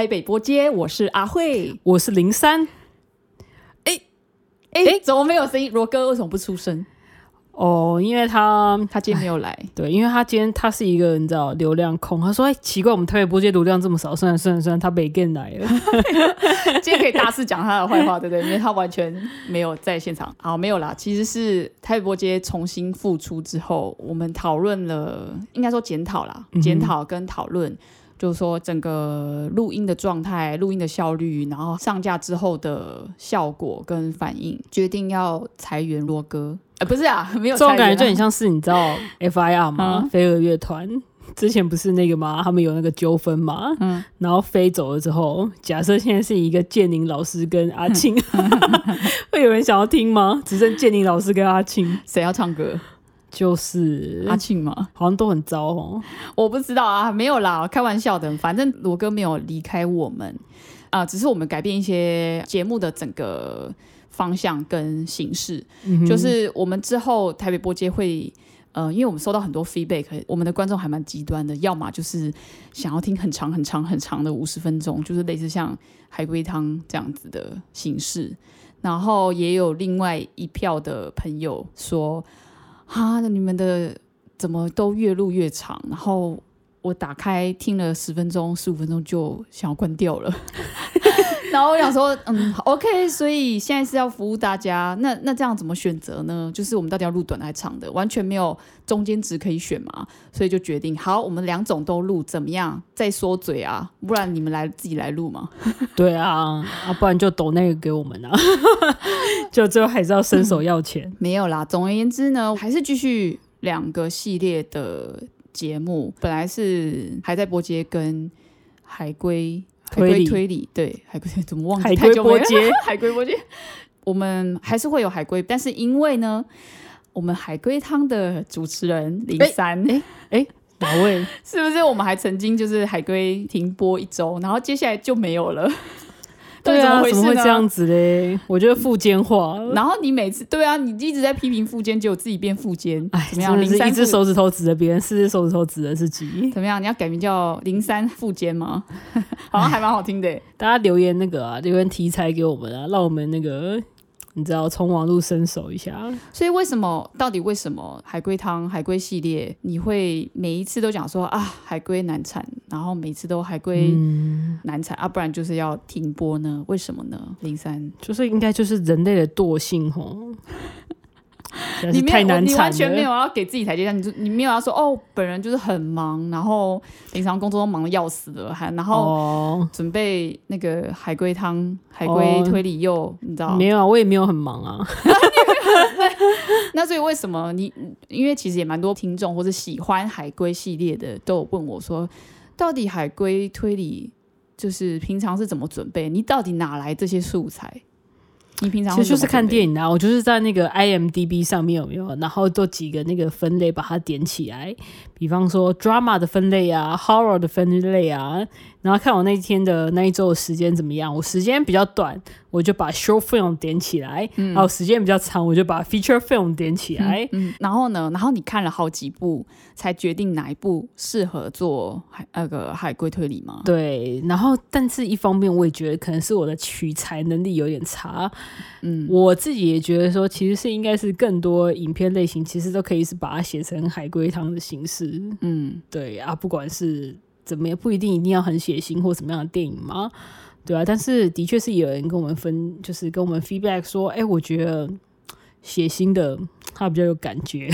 听台北播街，我是阿慧。我是零三哎哎，怎么没有声音？罗哥为什么不出声？哦，因为他他今天没有来。对，因为他今天他是一个你知道流量控，他说哎奇怪，我们台北播街流量这么少，算了算了算了，他没跟来了。今天可以大肆讲他的坏话，对不对？因为他完全没有在现场。好，没有啦，其实是台北播街重新复出之后，我们讨论了，应该说检讨啦，检讨跟讨论。就是说，整个录音的状态、录音的效率，然后上架之后的效果跟反应，决定要裁员罗哥。呃，不是啊，没有。这种感觉就很像是你知道 FIR 吗？飞儿乐团之前不是那个吗？他们有那个纠纷嘛。嗯。然后飞走了之后，假设现在是一个建宁老师跟阿 庆，会有人想要听吗？只剩建宁老师跟阿庆，谁要唱歌？就是阿庆嘛？好像都很糟哦。我不知道啊，没有啦，开玩笑的。反正罗哥没有离开我们啊，只是我们改变一些节目的整个方向跟形式。就是我们之后台北播街会，呃，因为我们收到很多 feedback，我们的观众还蛮极端的，要么就是想要听很长很长很长的五十分钟，就是类似像海龟汤这样子的形式。然后也有另外一票的朋友说。哈，你们的怎么都越录越长？然后我打开听了十分钟、十五分钟就想要关掉了。然后我想说，嗯，OK，所以现在是要服务大家。那那这样怎么选择呢？就是我们到底要录短还是长的？完全没有中间值可以选嘛。所以就决定，好，我们两种都录，怎么样？再说嘴啊，不然你们来自己来录嘛。对啊，啊，不然就抖那个给我们啊。就最后还是要伸手要钱。没有啦，总而言之呢，还是继续两个系列的节目。本来是还在波接跟海龟。海龟推理对海龟怎么忘记？海龟波接 海龟波接，我们还是会有海龟，但是因为呢，我们海龟汤的主持人林三哎哎哪位？是不是我们还曾经就是海龟停播一周，然后接下来就没有了？对啊，怎么会这样子嘞？我觉得附奸化。然后你每次对啊，你一直在批评附奸，结果自己变附奸，哎，怎么样？是一只手指头指着别人，四只手指头指的自己，怎么样？你要改名叫零三附奸吗？好像还蛮好听的。大家留言那个啊，留言题材给我们啊，让我们那个。你知道从网络伸手一下，所以为什么到底为什么海龟汤海龟系列你会每一次都讲说啊海龟难产，然后每次都海龟难产啊，不然就是要停播呢？为什么呢？零三就是应该就是人类的惰性吼。你太难你完全没有要给自己台阶下，你就你没有要说哦，本人就是很忙，然后平常工作都忙的要死的，还然后准备那个海龟汤、海龟推理又你知道？没有啊，我也没有很忙啊。那所以为什么你？因为其实也蛮多听众或者喜欢海龟系列的都有问我说，到底海龟推理就是平常是怎么准备？你到底哪来这些素材？你平常其实就是看电影啊，我就是在那个 IMDB 上面有没有，然后做几个那个分类把它点起来，比方说 drama 的分类啊，horror 的分类啊。然后看我那天的那一周的时间怎么样？我时间比较短，我就把 short film 点起来；然后时间比较长，我就把 feature film 点起来。嗯，然后呢？然后你看了好几部，才决定哪一部适合做海那个海龟推理吗？对。然后，但是一方面，我也觉得可能是我的取材能力有点差。嗯，我自己也觉得说，其实是应该是更多影片类型，其实都可以是把它写成海龟汤的形式。嗯，对啊，不管是。怎么也不一定一定要很血腥或什么样的电影吗？对啊，但是的确是有人跟我们分，就是跟我们 feedback 说，哎，我觉得血腥的他比较有感觉。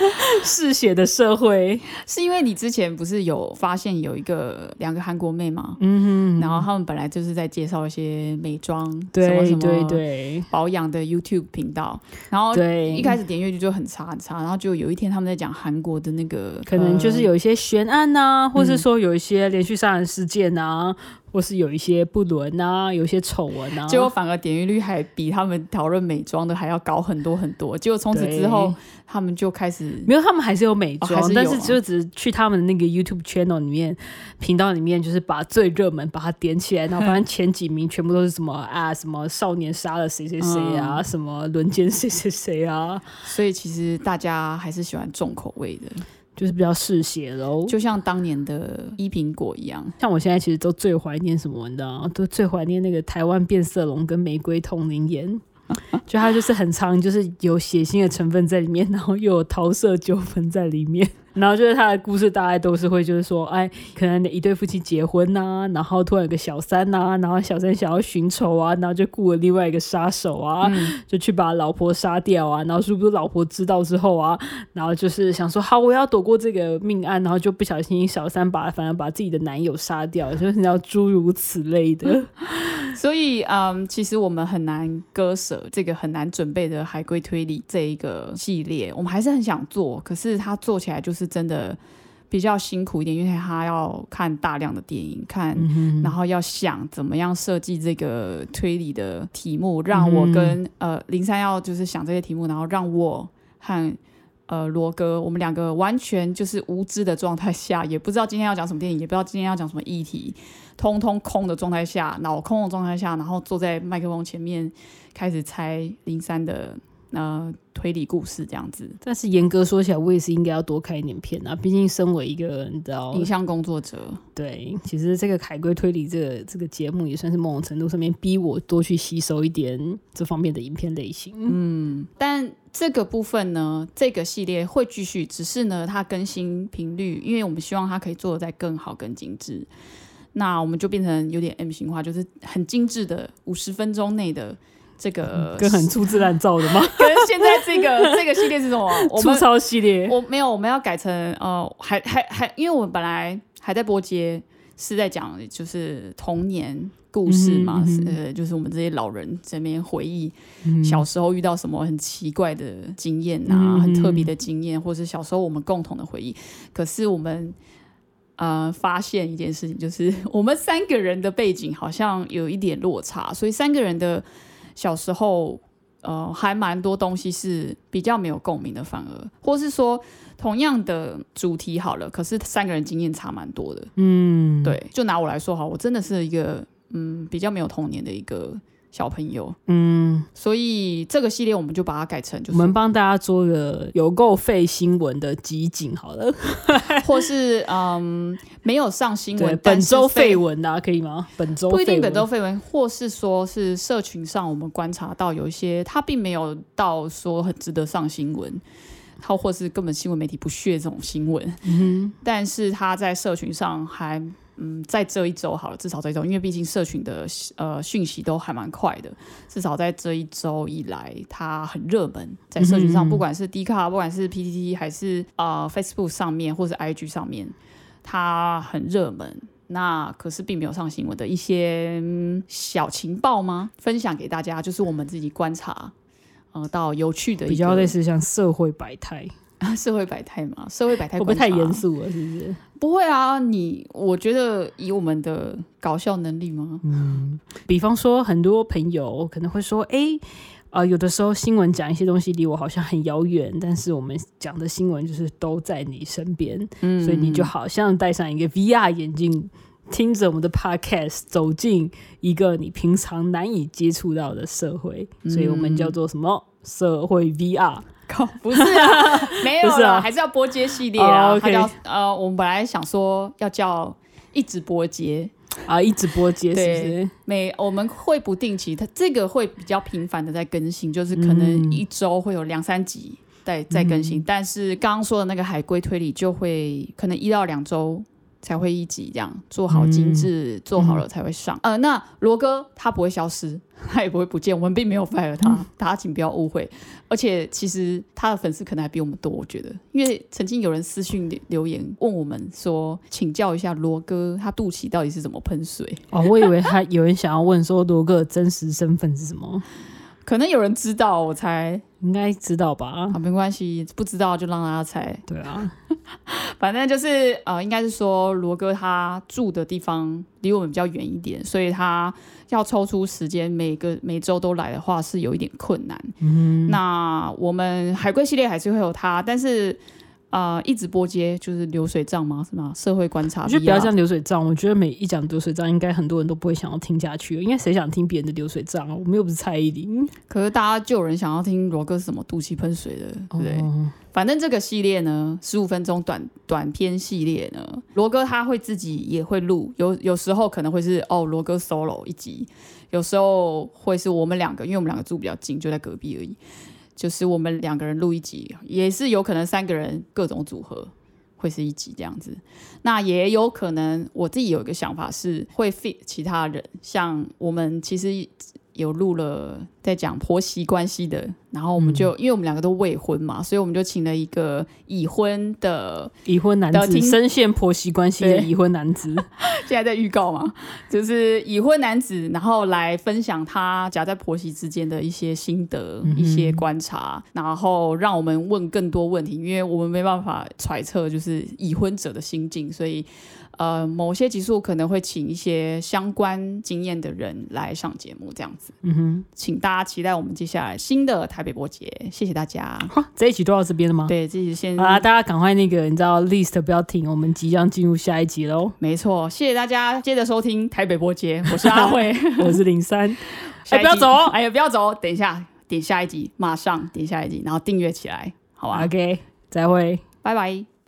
嗜血的社会，是因为你之前不是有发现有一个两个韩国妹吗？嗯哼，然后他们本来就是在介绍一些美妆，对对对，保养的 YouTube 频道，然后对一开始点阅率就很差很差，然后就有一天他们在讲韩国的那个，可能就是有一些悬案呐，或是说有一些连续杀人事件呐。或是有一些不伦啊，有一些丑闻啊，结果反而点击率还比他们讨论美妆的还要高很多很多。结果从此之后，他们就开始没有，他们还是有美妆，但是就只去他们的那个 YouTube channel 里面频道里面，就是把最热门把它点起来，然后反正前几名全部都是什么 啊，什么少年杀了谁谁谁啊，什么轮奸谁谁谁啊。所以其实大家还是喜欢重口味的。就是比较嗜血喽。就像当年的一苹果一样。像我现在其实都最怀念什么，你知道吗？都最怀念那个台湾变色龙跟玫瑰同龄眼。就它就是很长，就是有血腥的成分在里面，然后又有桃色纠纷在里面。然后就是他的故事大概都是会就是说，哎，可能一对夫妻结婚呐，然后突然有个小三呐，然后小三想要寻仇啊，然后就雇了另外一个杀手啊，就去把老婆杀掉啊，然后是不是老婆知道之后啊，然后就是想说好我要躲过这个命案，然后就不小心小三把反而把自己的男友杀掉，就是要诸如此类的。所以嗯，其实我们很难割舍这个很难准备的海龟推理这一个系列，我们还是很想做，可是它做起来就是。真的比较辛苦一点，因为他要看大量的电影，看，然后要想怎么样设计这个推理的题目，让我跟呃林三要就是想这些题目，然后让我和呃罗哥我们两个完全就是无知的状态下，也不知道今天要讲什么电影，也不知道今天要讲什么议题，通通空的状态下，脑空的状态下，然后坐在麦克风前面开始猜零三的。呃，推理故事这样子，但是严格说起来，我也是应该要多看一点片啊。毕竟身为一个你知道影像工作者，对，其实这个海龟推理这个这个节目也算是某种程度上面逼我多去吸收一点这方面的影片类型。嗯，但这个部分呢，这个系列会继续，只是呢，它更新频率，因为我们希望它可以做的再更好、更精致。那我们就变成有点 M 型化，就是很精致的五十分钟内的。这个跟很粗制滥造的吗？跟现在这个这个系列是什么？粗糙系列？我没有，我们要改成呃，还还还，因为我们本来还在播接，是在讲就是童年故事嘛，呃，就是我们这些老人这边回忆小时候遇到什么很奇怪的经验啊，很特别的经验，或者是小时候我们共同的回忆。可是我们呃发现一件事情，就是我们三个人的背景好像有一点落差，所以三个人的。小时候，呃，还蛮多东西是比较没有共鸣的，反而，或是说同样的主题好了，可是三个人经验差蛮多的。嗯，对，就拿我来说哈，我真的是一个嗯比较没有童年的一个。小朋友，嗯，所以这个系列我们就把它改成，就我们帮大家做个有够废新闻的集锦好了，或是嗯没有上新闻，本周废文啊，可以吗？本周不一定本周废文，或是说是社群上我们观察到有一些，他并没有到说很值得上新闻，他或是根本新闻媒体不屑这种新闻，嗯，但是他在社群上还。嗯，在这一周好了，至少这一周，因为毕竟社群的呃讯息都还蛮快的，至少在这一周以来，它很热门，在社群上，不管是 D 卡，不管是 PTT，还是啊 Facebook 上面，或是 IG 上面，它很热门。那可是并没有上新闻的一些小情报吗？分享给大家，就是我们自己观察呃到有趣的，比较类似像社会百态。社会百态嘛，社会百态会不会太严肃了？是不是？不会啊，你我觉得以我们的搞笑能力吗？嗯，比方说很多朋友可能会说，哎，啊，有的时候新闻讲一些东西离我好像很遥远，但是我们讲的新闻就是都在你身边，嗯，所以你就好像戴上一个 VR 眼镜，听着我们的 Podcast，走进一个你平常难以接触到的社会，所以我们叫做什么社会 VR。靠 不是啊，没有了，还是要播接系列啊。它叫呃，我们本来想说要叫一直播接啊，一直播接是不是？每我们会不定期，它这个会比较频繁的在更新，就是可能一周会有两三集在在更新。但是刚刚说的那个海龟推理就会可能一到两周。才会一集这样做好精致，做好了才会上。呃，那罗哥他不会消失，他也不会不见，我们并没有 fire 他，大家请不要误会。而且其实他的粉丝可能还比我们多，我觉得，因为曾经有人私信留言问我们说，请教一下罗哥他肚脐到底是怎么喷水？哦，我以为他有人想要问说罗哥的真实身份是什么。可能有人知道，我猜应该知道吧？啊，没关系，不知道就让大家猜。对啊，反正就是呃，应该是说罗哥他住的地方离我们比较远一点，所以他要抽出时间每个每周都来的话是有一点困难。嗯，那我们海龟系列还是会有他，但是啊，一直播接就是流水账吗？是吗？社会观察，我觉得不要像流水账。我觉得每一讲流水账，应该很多人都不会想要听下去。应该谁想听别人的流水账啊？我们又不是蔡依林。可是大家就有人想要听罗哥是什么肚脐喷水的，对不对？反正这个系列呢，十五分钟短短片系列呢，罗哥他会自己也会录，有有时候可能会是哦罗哥 solo 一集，有时候会是我们两个，因为我们两个住比较近，就在隔壁而已。就是我们两个人录一集，也是有可能三个人各种组合会是一集这样子。那也有可能我自己有一个想法是会 fit 其他人，像我们其实。有录了在讲婆媳关系的，然后我们就因为我们两个都未婚嘛，所以我们就请了一个已婚的已婚男子，深陷婆媳关系的已婚男子，现在在预告嘛，就是已婚男子，然后来分享他夹在婆媳之间的一些心得、一些观察，然后让我们问更多问题，因为我们没办法揣测就是已婚者的心境，所以。呃，某些集数可能会请一些相关经验的人来上节目，这样子。嗯哼，请大家期待我们接下来新的台北播节，谢谢大家。好，这一集都到这边了吗？对，这一集先。好啦，大家赶快那个，你知道 list 不要停，我们即将进入下一集喽。没错，谢谢大家，接着收听台北播节，我是阿慧，我是零三。哎，不要走，哎呀，不要走，等一下，点下一集，马上点下一集，然后订阅起来，好吧？OK，再会，拜拜。